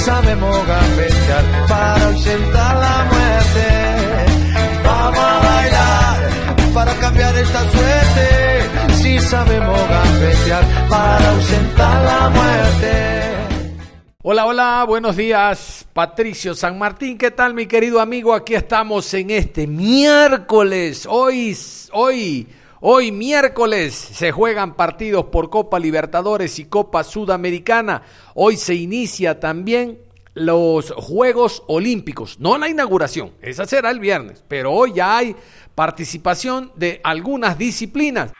Sabemos gambetear para ausentar la muerte. Vamos a bailar para cambiar esta suerte. Si sabemos gambetear para ausentar la muerte. Hola, hola, buenos días, Patricio San Martín, ¿qué tal mi querido amigo? Aquí estamos en este miércoles, hoy, hoy, Hoy miércoles se juegan partidos por Copa Libertadores y Copa Sudamericana. Hoy se inicia también los Juegos Olímpicos. No la inauguración, esa será el viernes, pero hoy ya hay participación de algunas disciplinas.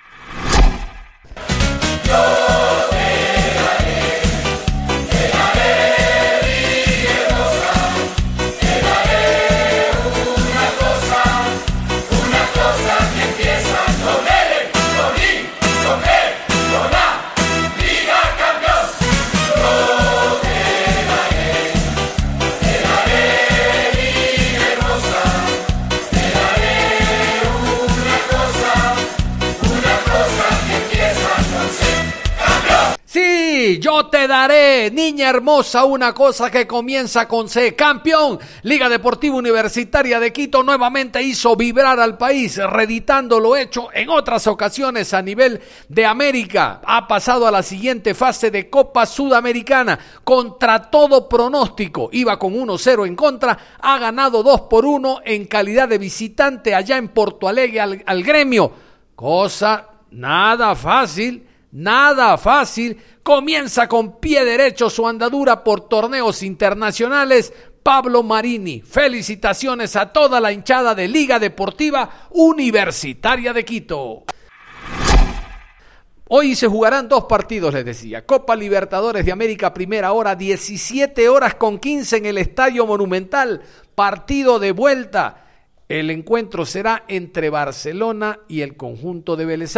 Yo te daré, niña hermosa, una cosa que comienza con C. Campeón, Liga Deportiva Universitaria de Quito nuevamente hizo vibrar al país, reeditando lo hecho en otras ocasiones a nivel de América. Ha pasado a la siguiente fase de Copa Sudamericana contra todo pronóstico. Iba con 1-0 en contra, ha ganado 2 por 1 en calidad de visitante allá en Porto Alegre al, al gremio. Cosa nada fácil, nada fácil comienza con pie derecho su andadura por torneos internacionales. Pablo Marini, felicitaciones a toda la hinchada de Liga Deportiva Universitaria de Quito. Hoy se jugarán dos partidos, les decía. Copa Libertadores de América, primera hora, 17 horas con 15 en el Estadio Monumental. Partido de vuelta el encuentro será entre Barcelona y el conjunto de Vélez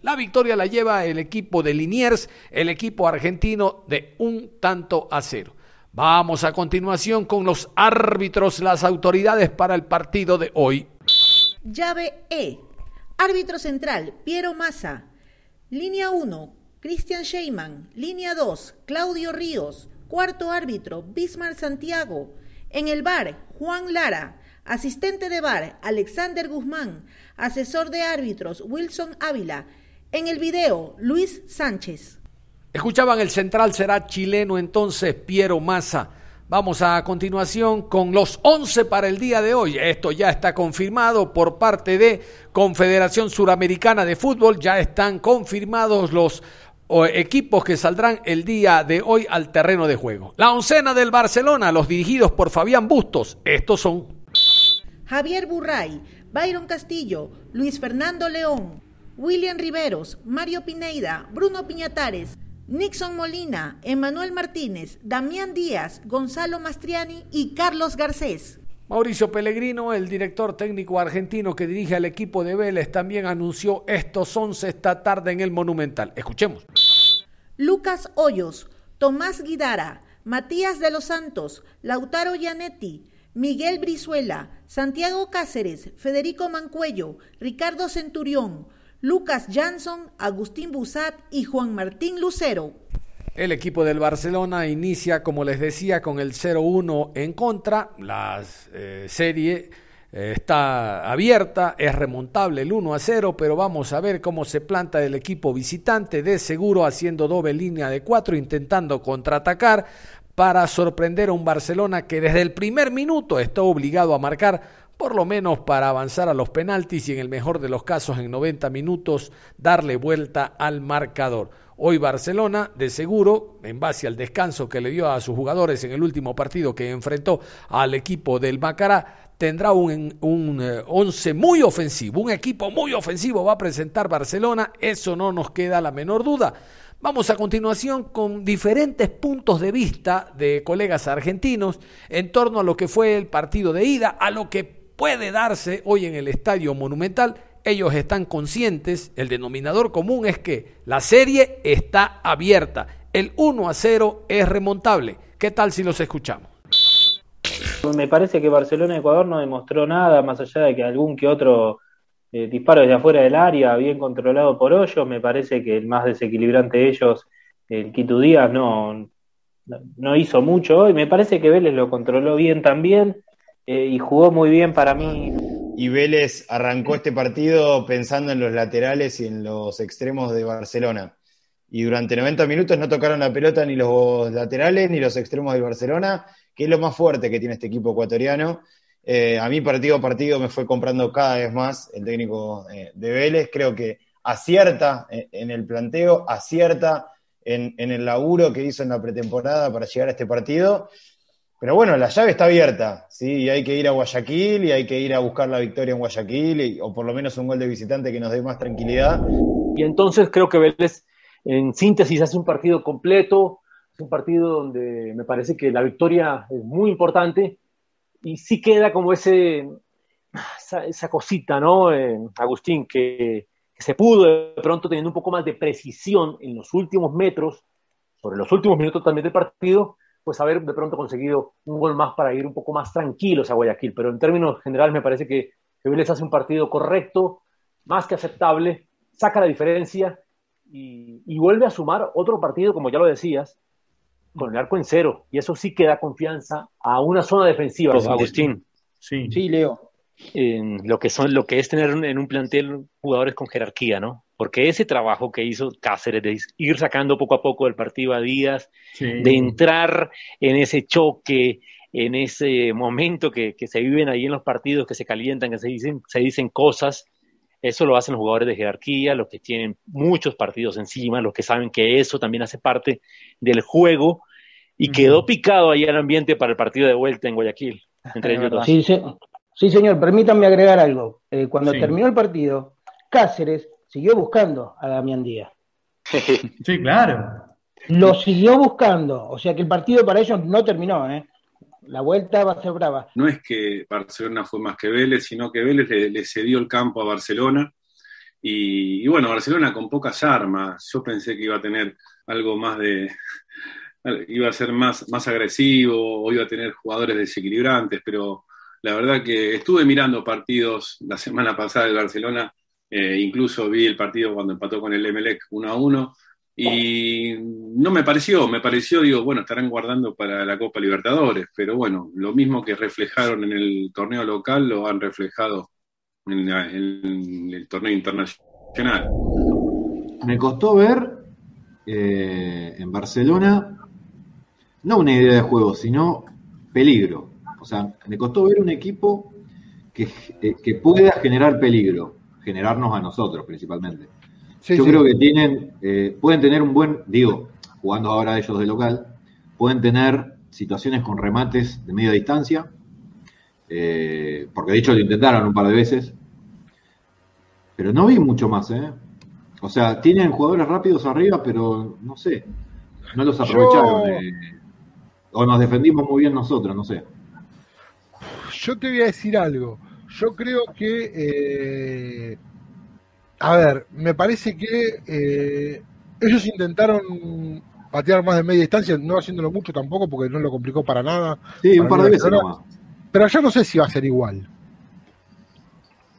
La victoria la lleva el equipo de Liniers, el equipo argentino de un tanto a cero. Vamos a continuación con los árbitros, las autoridades para el partido de hoy. Llave E. Árbitro central, Piero Massa. Línea 1, Cristian Sheyman. Línea 2, Claudio Ríos. Cuarto árbitro, Bismar Santiago. En el bar, Juan Lara. Asistente de bar, Alexander Guzmán. Asesor de árbitros, Wilson Ávila. En el video, Luis Sánchez. Escuchaban el central será chileno entonces, Piero Massa. Vamos a continuación con los 11 para el día de hoy. Esto ya está confirmado por parte de Confederación Suramericana de Fútbol. Ya están confirmados los equipos que saldrán el día de hoy al terreno de juego. La oncena del Barcelona, los dirigidos por Fabián Bustos. Estos son Javier Burray, Byron Castillo, Luis Fernando León, William Riveros, Mario Pineida, Bruno Piñatares, Nixon Molina, Emanuel Martínez, Damián Díaz, Gonzalo Mastriani y Carlos Garcés. Mauricio Pellegrino, el director técnico argentino que dirige al equipo de Vélez, también anunció estos 11 esta tarde en el Monumental. Escuchemos. Lucas Hoyos, Tomás Guidara, Matías de los Santos, Lautaro Gianetti, Miguel Brizuela, Santiago Cáceres, Federico Mancuello, Ricardo Centurión, Lucas Jansson, Agustín Busat y Juan Martín Lucero. El equipo del Barcelona inicia, como les decía, con el 0-1 en contra. La eh, serie eh, está abierta, es remontable el 1 0, pero vamos a ver cómo se planta el equipo visitante, de seguro haciendo doble línea de cuatro, intentando contraatacar para sorprender a un Barcelona que desde el primer minuto está obligado a marcar por lo menos para avanzar a los penaltis y en el mejor de los casos en 90 minutos darle vuelta al marcador. Hoy Barcelona, de seguro, en base al descanso que le dio a sus jugadores en el último partido que enfrentó al equipo del Macará, tendrá un, un eh, once muy ofensivo, un equipo muy ofensivo va a presentar Barcelona, eso no nos queda la menor duda. Vamos a continuación con diferentes puntos de vista de colegas argentinos en torno a lo que fue el partido de ida, a lo que puede darse hoy en el Estadio Monumental. Ellos están conscientes, el denominador común es que la serie está abierta, el 1 a 0 es remontable. ¿Qué tal si los escuchamos? Me parece que Barcelona-Ecuador no demostró nada, más allá de que algún que otro eh, disparo desde afuera del área, bien controlado por Hoyos, me parece que el más desequilibrante de ellos, el Quito Díaz, no, no hizo mucho y me parece que Vélez lo controló bien también eh, y jugó muy bien para mí. Y Vélez arrancó este partido pensando en los laterales y en los extremos de Barcelona. Y durante 90 minutos no tocaron la pelota ni los laterales ni los extremos del Barcelona que es lo más fuerte que tiene este equipo ecuatoriano. Eh, a mí partido a partido me fue comprando cada vez más el técnico eh, de Vélez. Creo que acierta en, el planteo, acierta en, el laburo que hizo en la pretemporada para llegar a este partido. Pero bueno, la llave está abierta, ¿sí? Y hay que ir a Guayaquil y hay que ir a buscar la victoria en Guayaquil, o por lo menos un gol de visitante que nos dé más tranquilidad. Y entonces creo que Vélez, en síntesis, hace un partido completo, es un partido donde me parece que la victoria es muy importante y sí queda como ese, esa, cosita, ¿no, eh, Agustín? Que, se pudo de pronto teniendo un poco más de precisión en los últimos metros, sobre los últimos minutos también del partido, pues haber de pronto conseguido un gol más para ir un poco más tranquilos a Guayaquil. Pero en términos generales me parece que, Vélez hace un partido correcto, más que aceptable, saca la diferencia y, vuelve a sumar otro partido, como ya lo decías, con el arco en cero. Y eso sí que da confianza a una zona defensiva. Agustín. Sí. sí, Leo. En lo que son, lo que es tener en un plantel jugadores con jerarquía, ¿no? Porque ese trabajo que hizo Cáceres de ir sacando poco a poco el partido a Díaz, de entrar en ese choque, en ese momento que, que, se viven ahí en los partidos, que se calientan, que se dicen, se dicen cosas, eso lo hacen los jugadores de jerarquía, los que tienen muchos partidos encima, los que saben que eso también hace parte del juego y quedó picado ahí el ambiente para el partido de vuelta en Guayaquil. Entre ellos Sí, sí, señor, permítanme agregar algo. Eh, cuando terminó el partido, Cáceres siguió buscando a Damián Díaz. sí, claro. Lo siguió buscando, o sea que el partido para ellos no terminó, ¿eh? La vuelta va a ser brava. No es que Barcelona fue más que Vélez, sino que Vélez le, cedió el campo a Barcelona. Y, y, bueno, Barcelona con pocas armas. Yo pensé que iba a tener algo más de, iba a ser más, más agresivo o iba a tener jugadores desequilibrantes, pero la verdad que estuve mirando partidos la semana pasada del Barcelona, eh, incluso vi el partido cuando empató con el Emelec 1 a 1 y no me pareció, me pareció, digo, bueno, estarán guardando para la Copa Libertadores, pero bueno, lo mismo que reflejaron en el torneo local lo han reflejado en, el torneo internacional. Me costó ver eh, en Barcelona no una idea de juego, sino peligro. O sea, me costó ver un equipo que, eh, pueda generar peligro, generarnos a nosotros principalmente. Yo creo que tienen, eh, pueden tener un buen, digo, jugando ahora ellos de local, pueden tener situaciones con remates de media distancia, eh, porque de hecho lo intentaron un par de veces, pero no vi mucho más, ¿eh? O sea, tienen jugadores rápidos arriba, pero no sé, no los aprovecharon o nos defendimos muy bien nosotros, no sé. Yo te voy a decir algo. Yo creo que, eh, a ver, me parece que eh, ellos intentaron patear más de media distancia, no haciéndolo mucho tampoco, porque no lo complicó para nada. Sí, un par de veces nomás. Pero yo no sé si va a ser igual.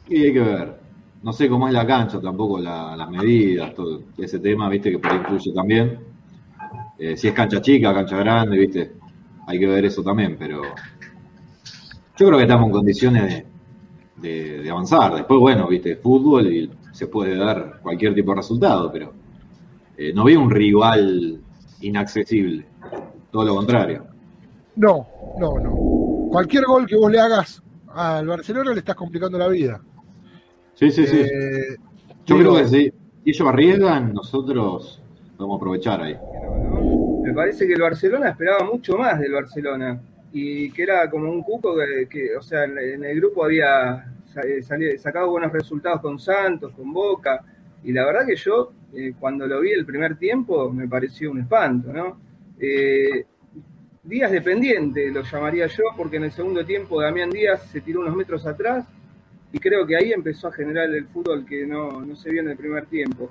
Y hay que ver. No sé cómo es la cancha, tampoco las medidas, todo ese tema, viste, que por ahí influye también. Eh, si es cancha chica, cancha grande, viste, hay que ver eso también, pero yo creo que estamos en condiciones de, avanzar. Después, bueno, viste, fútbol y se puede dar cualquier tipo de resultado, pero eh, no veo un rival inaccesible, todo lo contrario. No, no, no. Cualquier gol que vos le hagas al Barcelona le estás complicando la vida. Sí, sí, sí. Eh, yo creo que si ellos arriesgan, nosotros vamos a aprovechar ahí me parece que el Barcelona esperaba mucho más del Barcelona. y que era como un cuco que, o sea, en, el grupo había eh, sacado buenos resultados con Santos, con Boca, y la verdad que yo, eh, cuando lo vi el primer tiempo, me pareció un espanto, ¿no? Eh, Díaz dependiente, lo llamaría yo, porque en el segundo tiempo Damián Díaz se tiró unos metros atrás y creo que ahí empezó a generar el fútbol que no, no se vio en el primer tiempo.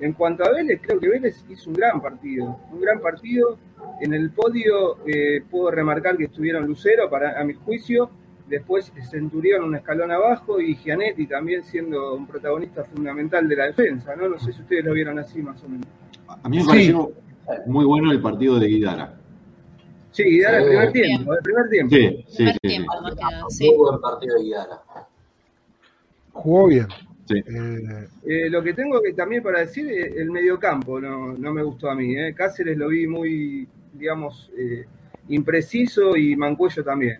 En cuanto a Vélez, creo que Vélez hizo un gran partido, un gran partido. En el podio eh, puedo remarcar que estuvieron Lucero, para, a mi juicio, después Centurión un escalón abajo y Gianetti también siendo un protagonista fundamental de la defensa, ¿no? No sé si ustedes lo vieron así más o menos. A mí me pareció muy bueno el partido de Guidara. Sí, Guidara el primer tiempo, el primer tiempo. Sí, sí, sí, Muy buen partido de Guidara. Jugó bien. Eh, eh, lo que tengo que también para decir, eh, el mediocampo no, no me gustó a mí. Cáceres lo vi muy, digamos, impreciso y Mancuello también.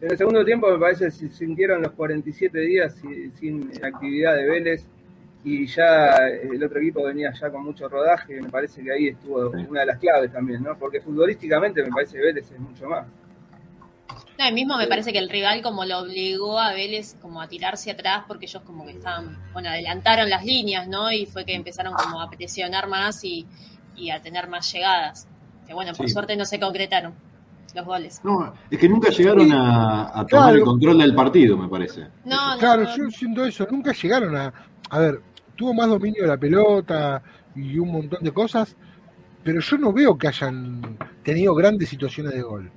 En el segundo tiempo me parece que se sintieron los 47 días sin, actividad de Vélez y ya el otro equipo venía ya con mucho rodaje, me parece que ahí estuvo una de las claves también, ¿no? Porque futbolísticamente me parece que Vélez es mucho más. No, mismo me parece que el rival como lo obligó a Vélez como a tirarse atrás porque ellos como que estaban, bueno, adelantaron las líneas, ¿no? Y fue que empezaron como a presionar más y, a tener más llegadas. Que bueno, por suerte no se concretaron los goles. No, es que nunca llegaron a, tomar el control del partido, me parece. No, claro, yo siento eso, nunca llegaron a... A ver, tuvo más dominio de la pelota y un montón de cosas, pero yo no veo que hayan tenido grandes situaciones de gol.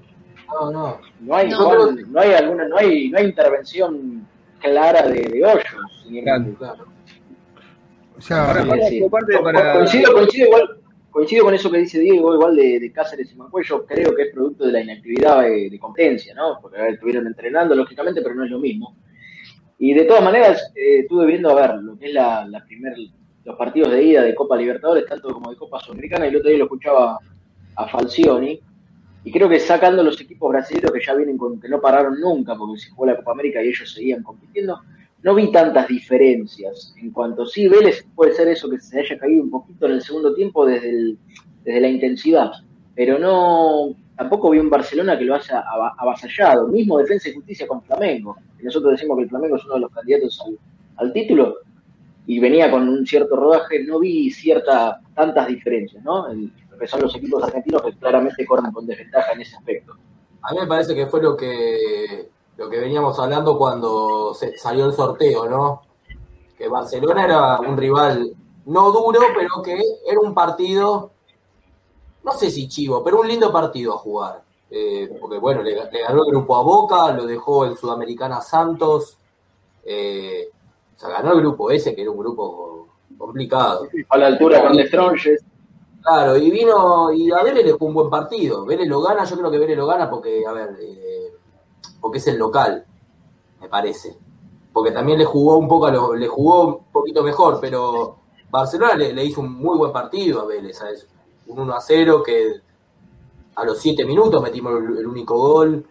No, no. No hay, no, hay alguna, no hay, no hay intervención clara de, de hoyos. claro. O sea, coincido, coincido, igual, coincido con eso que dice Diego, igual de, de Cáceres y Mancuello, creo que es producto de la inactividad de, competencia, ¿no? Porque estuvieron entrenando, lógicamente, pero no es lo mismo. Y de todas maneras, eh, estuve viendo a ver lo que es la, la primer, los partidos de ida de Copa Libertadores, tanto como de Copa Sudamericana, y el otro día lo escuchaba a Falcioni, y creo que sacando los equipos brasileños que ya vienen con que no pararon nunca, porque se jugó la Copa América y ellos seguían compitiendo, no vi tantas diferencias. En cuanto sí, Vélez puede ser eso que se haya caído un poquito en el segundo tiempo desde, desde la intensidad, pero no tampoco vi un Barcelona que lo haya avasallado. Mismo Defensa y Justicia con Flamengo. nosotros decimos que el Flamengo es uno de los candidatos al, título y venía con un cierto rodaje, no vi cierta tantas diferencias, ¿no? Que son los equipos argentinos que claramente corren con desventaja en ese aspecto. A mí me parece que fue lo que lo que veníamos hablando cuando se salió el sorteo, ¿no? Que Barcelona era un rival no duro, pero que era un partido, no sé si chivo, pero un lindo partido a jugar. Eh, porque bueno, le, ganó el grupo a Boca, lo dejó el Sudamericana Santos, eh, o sea, ganó el grupo ese, que era un grupo complicado. A la altura con Stronges. Claro, y vino, y a Vélez le jugó un buen partido. Vélez lo gana, yo creo que Vélez lo gana porque, a ver, eh, porque es el local, me parece. Porque también le jugó un poco, le jugó un poquito mejor, pero Barcelona le, hizo un muy buen partido a Vélez, ¿sabes? Un 1 a 0 que a los 7 minutos metimos el, único gol.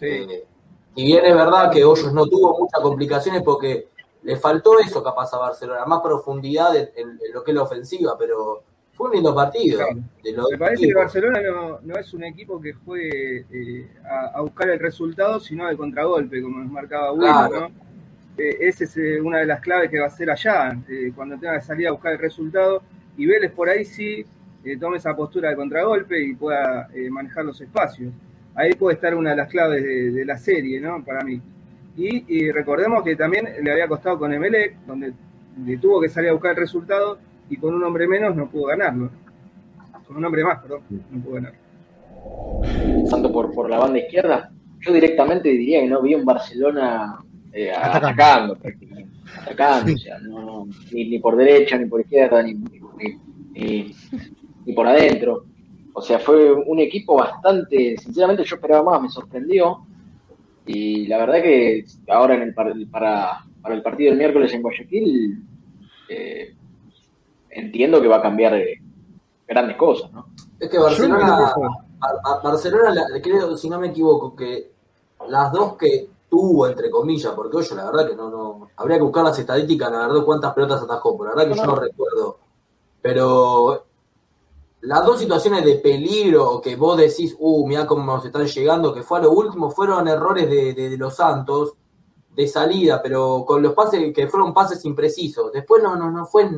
Eh, y bien es verdad que Hoyos no tuvo muchas complicaciones porque le faltó eso capaz a Barcelona, más profundidad en lo que es la ofensiva, pero fue un lindo partido. Me parece que Barcelona no, es un equipo que juegue eh, a, buscar el resultado, sino de contragolpe, como nos marcaba Will, ¿no? Eh, esa es eh, una de las claves que va a ser allá, cuando tenga que salir a buscar el resultado. Y Vélez por ahí sí tome esa postura de contragolpe y pueda manejar los espacios. Ahí puede estar una de las claves de, la serie, ¿no? Para mí. Y, recordemos que también le había costado con Emelec, donde le tuvo que salir a buscar el resultado y con un hombre menos no pudo ganarlo. Con un hombre más, perdón, no pudo ganarlo. Tanto por, por la banda izquierda, yo directamente diría que no vi un Barcelona eh, atacando, atacando, o sea, no, ni, ni, por derecha, ni por izquierda, ni, ni, ni, por adentro. O sea, fue un equipo bastante, sinceramente yo esperaba más, me sorprendió. Y la verdad que ahora en el, para, para el partido del miércoles en Guayaquil, eh, entiendo que va a cambiar eh, grandes cosas, ¿no? Es que Barcelona, Barcelona, creo, si no me equivoco, que las dos que tuvo, entre comillas, porque oye, la verdad que no, no, habría que buscar las estadísticas, la verdad, cuántas pelotas atajó, pero la verdad que yo no recuerdo. Pero las dos situaciones de peligro que vos decís, uh, mira cómo nos están llegando, que fue a lo último, fueron errores de, de, los Santos de salida, pero con los pases que fueron pases imprecisos. Después no, no, no fue.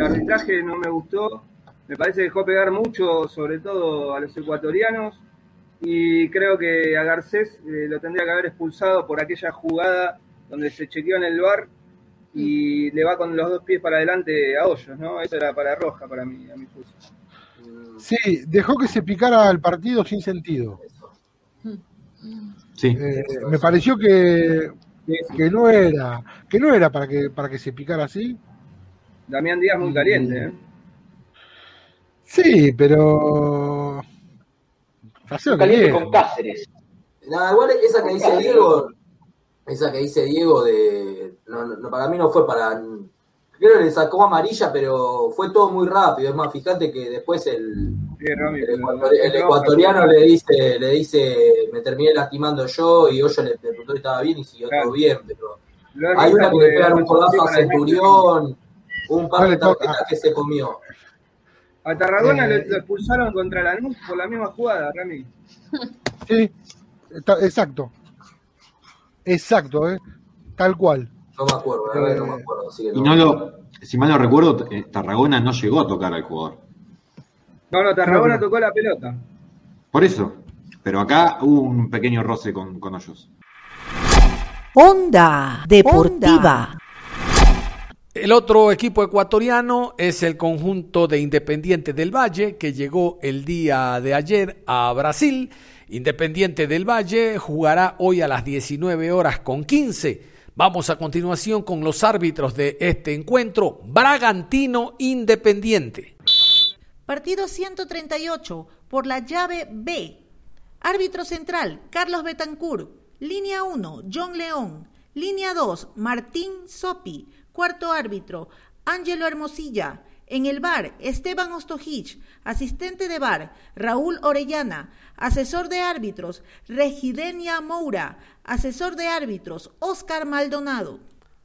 El arbitraje no me gustó. Me parece que dejó pegar mucho, sobre todo a los ecuatorianos. Y creo que a Garcés eh, lo tendría que haber expulsado por aquella jugada donde se chequeó en el bar y le va con los dos pies para adelante a Hoyos, ¿no? Eso era para Roja, para mí, a mi juicio. Sí, dejó que se picara el partido sin sentido. Sí. Eh, me pareció que, que no era que no era para que para que se picara así. Damián Díaz muy caliente, ¿eh? Sí, pero caliente con Cáceres. Nada, igual esa que dice Diego, esa que dice Diego de no, para mí no fue para creo que le sacó amarilla, pero fue todo muy rápido. Es más, fíjate que después el, el, ecuatoriano le dice, le dice, me terminé lastimando yo, y Hoyo le preguntó si estaba bien y siguió todo bien, pero hay una que le pegan un codazo a Centurión, un par de tarjetas que se comió. A Tarragona lo, expulsaron contra la NUS por la misma jugada, Rami. Sí, exacto. Exacto, ¿eh? tal cual. No me acuerdo, no me acuerdo. y no lo, si mal no recuerdo, eh, Tarragona no llegó a tocar al jugador. No, no, Tarragona tocó la pelota. Por eso. Pero acá hubo un pequeño roce con, con ellos. Onda Deportiva. El otro equipo ecuatoriano es el conjunto de Independiente del Valle, que llegó el día de ayer a Brasil. Independiente del Valle jugará hoy a las 19 horas con 15 Vamos a continuación con los árbitros de este encuentro. Bragantino Independiente. Partido 138 por la llave B. Árbitro central, Carlos Betancourt. Línea 1, John León. Línea 2, Martín Sopi. Cuarto árbitro, Ángelo Hermosilla. En el bar, Esteban Ostojich. Asistente de bar, Raúl Orellana. Asesor de árbitros, Regidenia Moura. Asesor de árbitros, Oscar Maldonado.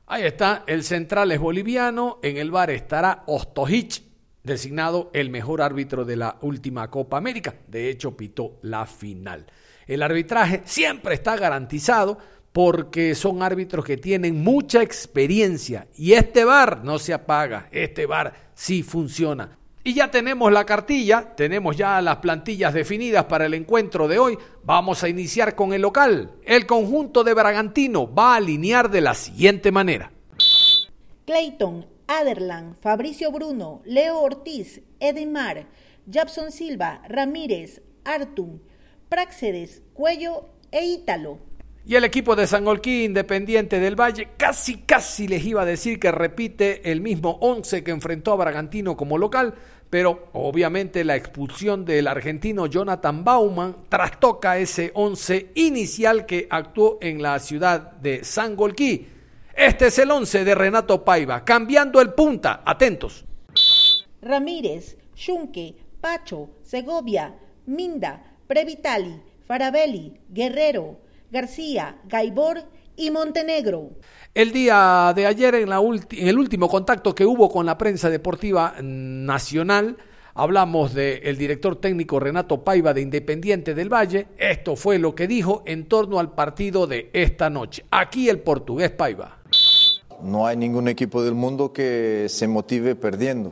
Ahí está, el central es boliviano, en el bar estará Ostojich, designado el mejor árbitro de la última Copa América. De hecho, pitó la final. El arbitraje siempre está garantizado porque son árbitros que tienen mucha experiencia y este bar no se apaga, este bar sí funciona. Y ya tenemos la cartilla, tenemos ya las plantillas definidas para el encuentro de hoy. Vamos a iniciar con el local. El conjunto de Bragantino va a alinear de la siguiente manera. Clayton, Aderlan, Fabricio Bruno, Leo Ortiz, Edemar, Japson Silva, Ramírez, Artum, Praxedes, Cuello e Ítalo. Y el equipo de Sangolquí, Independiente del Valle, casi, casi les iba a decir que repite el mismo 11 que enfrentó a Bragantino como local, pero obviamente la expulsión del argentino Jonathan Bauman trastoca ese 11 inicial que actuó en la ciudad de Sangolquí. Este es el 11 de Renato Paiva, cambiando el punta, atentos. Ramírez, Yunque, Pacho, Segovia, Minda, Previtali, Farabelli, Guerrero, García, Gaibor y Montenegro. El día de ayer, en, la en el último contacto que hubo con la prensa deportiva nacional, hablamos del director técnico Renato Paiva de Independiente del Valle. Esto fue lo que dijo en torno al partido de esta noche. Aquí el portugués Paiva. No hay ningún equipo del mundo que se motive perdiendo.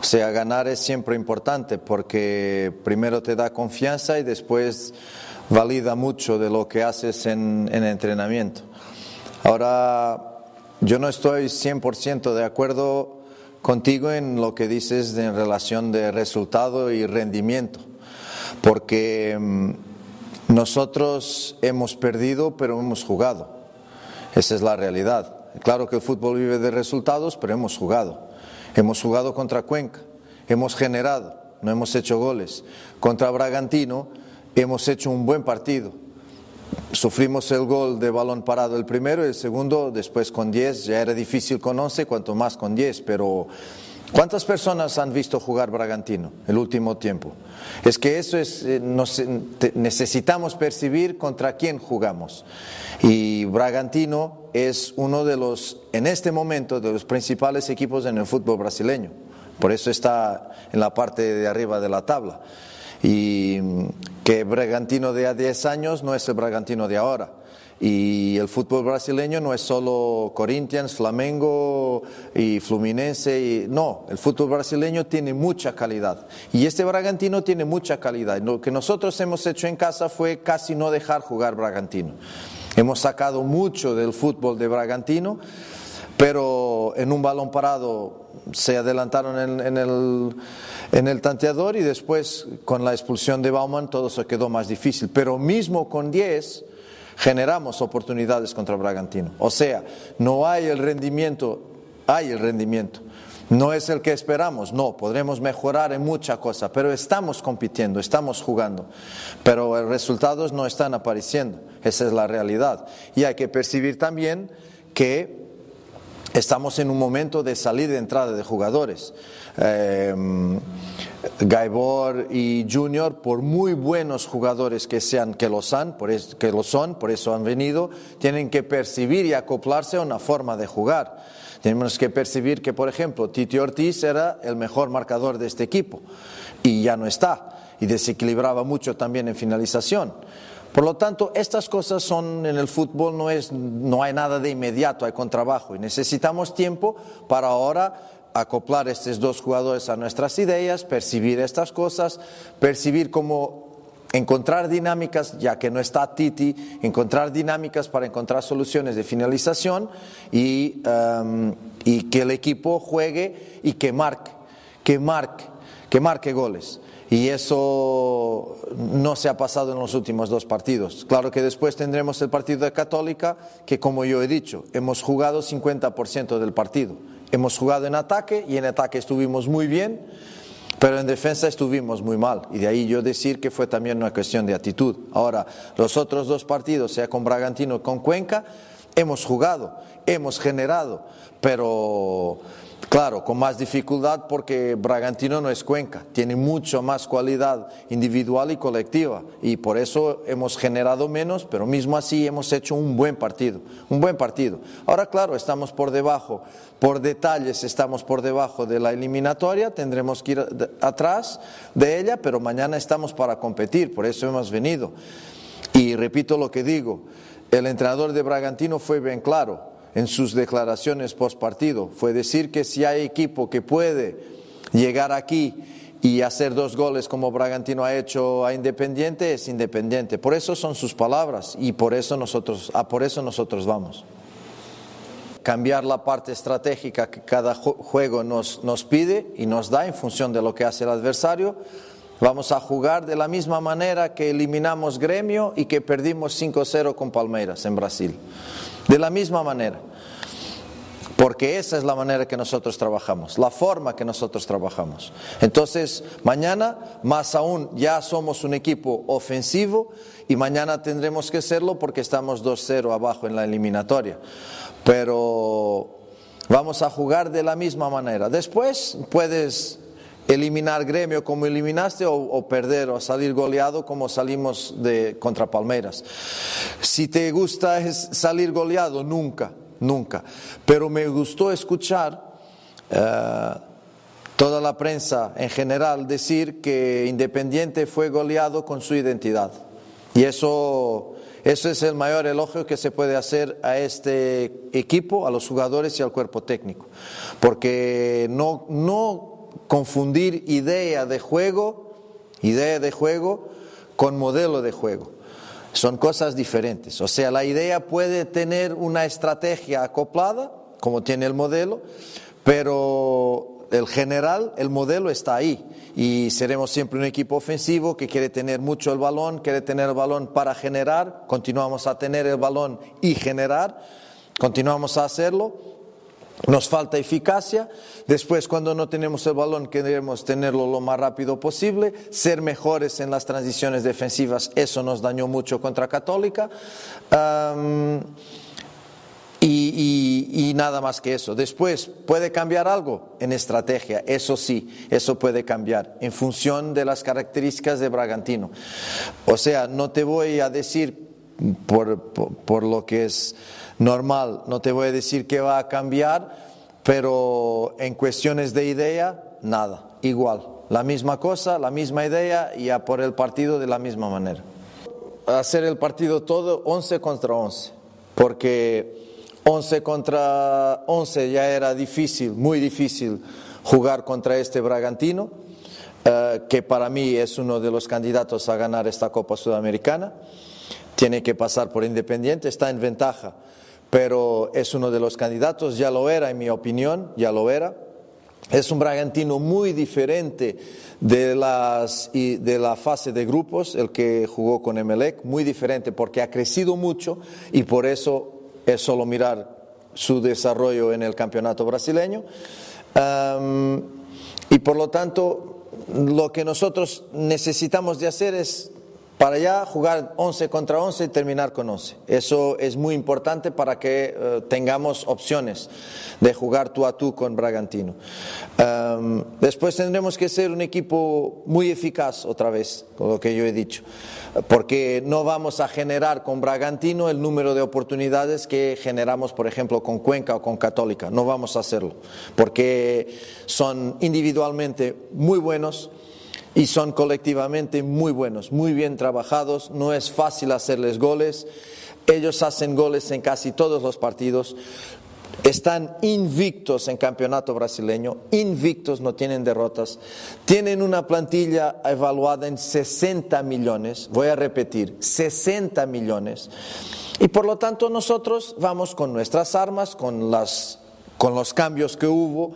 O sea, ganar es siempre importante porque primero te da confianza y después valida mucho de lo que haces en, en entrenamiento. Ahora, yo no estoy 100% de acuerdo contigo en lo que dices en relación de resultado y rendimiento, porque mm, nosotros hemos perdido, pero hemos jugado. Esa es la realidad. Claro que el fútbol vive de resultados, pero hemos jugado. Hemos jugado contra Cuenca, hemos generado, no hemos hecho goles. Contra Bragantino hemos hecho un buen partido. Sufrimos el gol de balón parado el primero, el segundo después con 10, ya era difícil con 11, cuanto más con 10, pero ¿cuántas personas han visto jugar Bragantino el último tiempo? Es que eso es, eh, necesitamos percibir contra quién jugamos. Y Bragantino es uno de los, en este momento, de los principales equipos en el fútbol brasileño por eso está en la parte de arriba de la tabla. Y mm, que Bragantino de a 10 años no es el Bragantino de ahora. Y el fútbol brasileño no es solo Corinthians, Flamengo y Fluminense. Y, no, el fútbol brasileño tiene mucha calidad. Y este Bragantino tiene mucha calidad. Lo que nosotros hemos hecho en casa fue casi no dejar jugar Bragantino. Hemos sacado mucho del fútbol de Bragantino, pero en un balón parado se adelantaron en, el, en el tanteador y después con la expulsión de Bauman todo se quedó más difícil. Pero mismo con 10 generamos oportunidades contra Bragantino. O sea, no hay el rendimiento, hay el rendimiento. No es el que esperamos, no, podremos mejorar en mucha cosa, pero estamos compitiendo, estamos jugando, pero los resultados no están apareciendo, esa es la realidad. Y hay que percibir también que estamos en un momento de salida y entrada de jugadores. Eh, Gaibor y Junior, por muy buenos jugadores que sean, que lo, son, por eso, que lo son, por eso han venido, tienen que percibir y acoplarse a una forma de jugar. Tenemos que percibir que, por ejemplo, Titi Ortiz era el mejor marcador de este equipo y ya no está, y desequilibraba mucho también en finalización. Por lo tanto, estas cosas son en el fútbol, no, es, no hay nada de inmediato, hay contrabajo y necesitamos tiempo para ahora acoplar estos dos jugadores a nuestras ideas, percibir estas cosas, percibir cómo encontrar dinámicas, ya que no está Titi, encontrar dinámicas para encontrar soluciones de finalización y, um, y que el equipo juegue y que marque, que marque, que marque goles. Y eso no se ha pasado en los últimos dos partidos. Claro que después tendremos el partido de Católica, que como yo he dicho, hemos jugado 50% del partido hemos jugado en ataque y en ataque estuvimos muy bien, pero en defensa estuvimos muy mal. Y de ahí yo decir que fue también una cuestión de actitud. Ahora, los otros dos partidos, sea con Bragantino o con Cuenca, hemos jugado, hemos generado, pero Claro, con más dificultad porque Bragantino no es Cuenca, tiene mucho más cualidad individual y colectiva y por eso hemos generado menos, pero mismo así hemos hecho un buen partido, un buen partido. Ahora, claro, estamos por debajo, por detalles estamos por debajo de la eliminatoria, tendremos que ir atrás de ella, pero mañana estamos para competir, por eso hemos venido. Y repito lo que digo, el entrenador de Bragantino fue bien claro, en sus declaraciones post partido. Fue decir que si hay equipo que puede llegar aquí y hacer dos goles como Bragantino ha hecho a Independiente, es Independiente. Por eso son sus palabras y por eso nosotros, ah, por eso nosotros vamos. Cambiar la parte estratégica que cada juego nos, nos pide y nos da en función de lo que hace el adversario. Vamos a jugar de la misma manera que eliminamos Gremio y que perdimos 5-0 con Palmeiras en Brasil. De la misma manera. Porque esa es la manera que nosotros trabajamos, la forma que nosotros trabajamos. Entonces, mañana, más aún, ya somos un equipo ofensivo y mañana tendremos que serlo porque estamos 2-0 abajo en la eliminatoria. Pero vamos a jugar de la misma manera. Después puedes eliminar gremio como eliminaste o, perder o salir goleado como salimos de contra Palmeiras. Si te gusta es salir goleado, nunca, nunca. Pero me gustó escuchar eh, toda la prensa en general decir que Independiente fue goleado con su identidad. Y eso, eso es el mayor elogio que se puede hacer a este equipo, a los jugadores y al cuerpo técnico. Porque no, no confundir idea de juego, idea de juego con modelo de juego. Son cosas diferentes. O sea, la idea puede tener una estrategia acoplada, como tiene el modelo, pero el general, el modelo está ahí. Y seremos siempre un equipo ofensivo que quiere tener mucho el balón, quiere tener el balón para generar, continuamos a tener el balón y generar, continuamos a hacerlo nos falta eficacia. Después, cuando no tenemos el balón, queremos tenerlo lo más rápido posible. Ser mejores en las transiciones defensivas, eso nos dañó mucho contra Católica. y, y, nada más que eso. Después, ¿puede cambiar algo? En estrategia, eso sí, eso puede cambiar en función de las características de Bragantino. O sea, no te voy a decir por, por lo que es normal. No te voy a decir que va a cambiar, pero en cuestiones de idea nada, igual. La misma cosa, la misma idea y a por el partido de la misma manera. Hacer el partido todo 11 contra 11, porque 11 contra 11 ya era difícil, muy difícil jugar contra este Bragantino, eh, que para mí es uno de los candidatos a ganar esta Copa Sudamericana. Tiene que pasar por Independiente, está en ventaja, pero es uno de los candidatos, ya lo era en mi opinión, ya lo era. Es un Bragantino muy diferente de, las, de la fase de grupos, el que jugó con Emelec, muy diferente porque ha crecido mucho y por eso es solo mirar su desarrollo en el campeonato brasileño. y por lo tanto, lo que nosotros necesitamos de hacer es para allá jugar 11 contra 11 y terminar con 11. Eso es muy importante para que eh, tengamos opciones de jugar tú a tú con Bragantino. después tendremos que ser un equipo muy eficaz otra vez, con lo que yo he dicho, porque no vamos a generar con Bragantino el número de oportunidades que generamos, por ejemplo, con Cuenca o con Católica. No vamos a hacerlo, porque son individualmente muy buenos y son colectivamente muy buenos, muy bien trabajados, no es fácil hacerles goles, ellos hacen goles en casi todos los partidos, están invictos en campeonato brasileño, invictos, no tienen derrotas, tienen una plantilla evaluada en 60 millones, voy a repetir, 60 millones, y por lo tanto nosotros vamos con nuestras armas, con, las, con los cambios que hubo,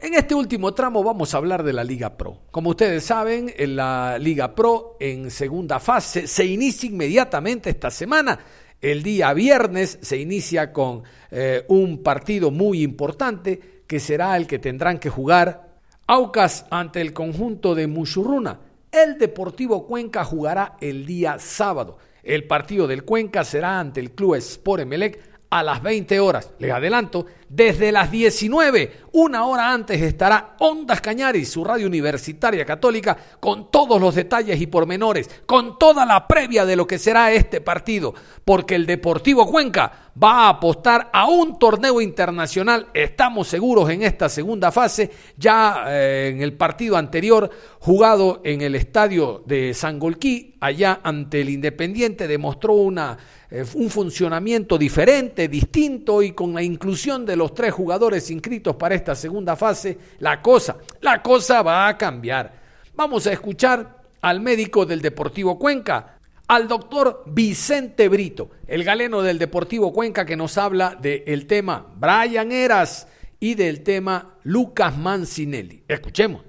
en este último tramo vamos a hablar de la Liga Pro. Como ustedes saben, en la Liga Pro en segunda fase se inicia inmediatamente esta semana. El día viernes se inicia con eh, un partido muy importante que será el que tendrán que jugar Aucas ante el conjunto de Muchurruna. El Deportivo Cuenca jugará el día sábado. El partido del Cuenca será ante el Club Sport Emelec a las 20 horas. Les adelanto, desde las 19, una hora antes, estará Ondas Cañaris, su radio universitaria católica, con todos los detalles y pormenores, con toda la previa de lo que será este partido, porque el Deportivo Cuenca va a apostar a un torneo internacional, estamos seguros en esta segunda fase, ya eh, en el partido anterior jugado en el estadio de Sangolquí, allá ante el Independiente, demostró una eh, un funcionamiento diferente, distinto y con la inclusión de los tres jugadores inscritos para esta segunda fase, la cosa, la cosa va a cambiar. Vamos a escuchar al médico del Deportivo Cuenca, al doctor Vicente Brito, el galeno del Deportivo Cuenca que nos habla del tema Brian Eras y del tema Lucas Mancinelli. Escuchemos.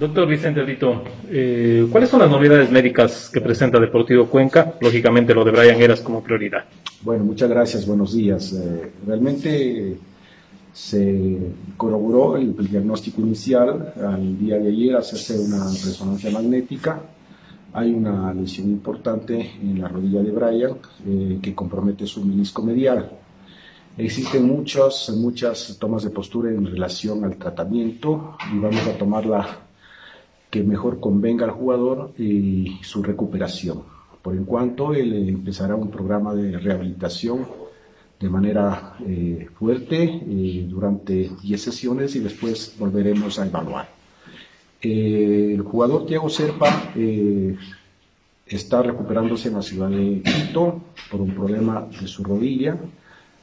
Doctor Vicente Brito, eh, ¿cuáles son las novedades médicas que presenta Deportivo Cuenca? Lógicamente lo de Brian Eras como prioridad. Bueno, muchas gracias, buenos días. Eh, realmente se corroboró el, diagnóstico inicial al día de ayer, hacerse una resonancia magnética. Hay una lesión importante en la rodilla de Brian eh, que compromete su menisco medial. Existen muchas, muchas tomas de postura en relación al tratamiento y vamos a tomarla que mejor convenga al jugador y su recuperación. Por en cuanto él empezará un programa de rehabilitación de manera eh, fuerte eh, durante 10 sesiones y después volveremos a evaluar. Eh, el jugador Thiago Serpa está recuperándose en la ciudad de Quito por un problema de su rodilla,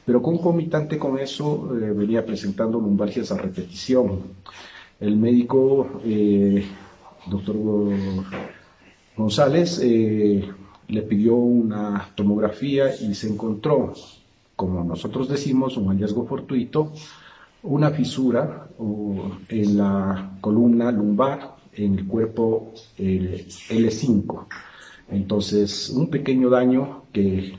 pero concomitante con eso venía presentando lumbalgias a repetición. El médico doctor González eh, le pidió una tomografía y se encontró, como nosotros decimos, un hallazgo fortuito, una fisura en la columna lumbar en el cuerpo L5. Entonces, un pequeño daño que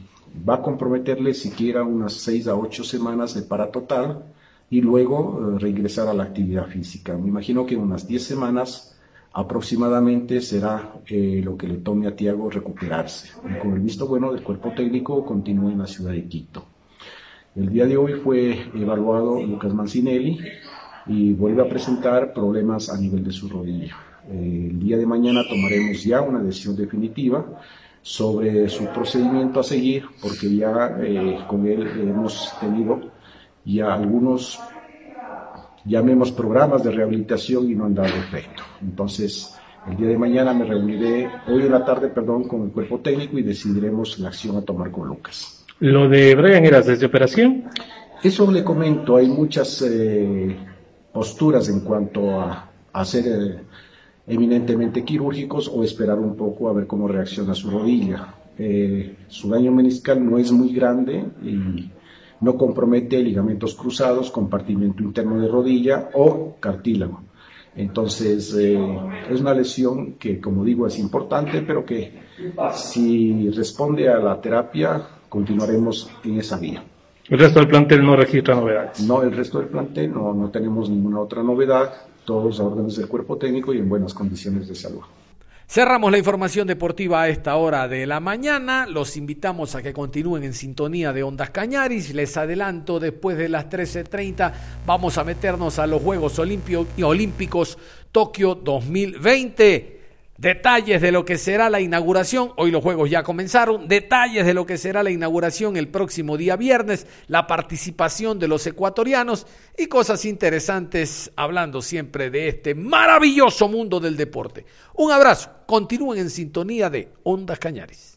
va a comprometerle siquiera unas 6 a 8 semanas de para total y luego eh, regresar a la actividad física. Me imagino que unas 10 semanas aproximadamente será eh, lo que le tome a Tiago recuperarse. Y con el visto bueno del cuerpo técnico continúa en la ciudad de Quito. El día de hoy fue evaluado Lucas Mancinelli y vuelve a presentar problemas a nivel de su rodilla. Eh, el día de mañana tomaremos ya una decisión definitiva sobre su procedimiento a seguir, porque ya eh, con él hemos tenido ya algunos llamemos programas de rehabilitación y no han dado efecto. Entonces, el día de mañana me reuniré, hoy en la tarde, perdón, con el cuerpo técnico y decidiremos la acción a tomar con Lucas. ¿Lo de Brian Eras desde operación? Eso le comento, hay muchas eh, posturas en cuanto a, a ser eh, eminentemente quirúrgicos o esperar un poco a ver cómo reacciona su rodilla. Eh, su daño meniscal no es muy grande y no compromete ligamentos cruzados, compartimento interno de rodilla o cartílago. Entonces, eh, es una lesión que, como digo, es importante, pero que si responde a la terapia, continuaremos en esa vía. ¿El resto del plantel no registra novedades? No, el resto del plantel no, no tenemos ninguna otra novedad, todos a órdenes del cuerpo técnico y en buenas condiciones de salud. Cerramos la información deportiva a esta hora de la mañana. Los invitamos a que continúen en sintonía de Ondas Cañaris. Les adelanto, después de las 13.30 vamos a meternos a los Juegos Olímpicos Tokio 2020. Detalles de lo que será la inauguración, hoy los juegos ya comenzaron, detalles de lo que será la inauguración el próximo día viernes, la participación de los ecuatorianos y cosas interesantes hablando siempre de este maravilloso mundo del deporte. Un abrazo, continúen en sintonía de Ondas Cañares.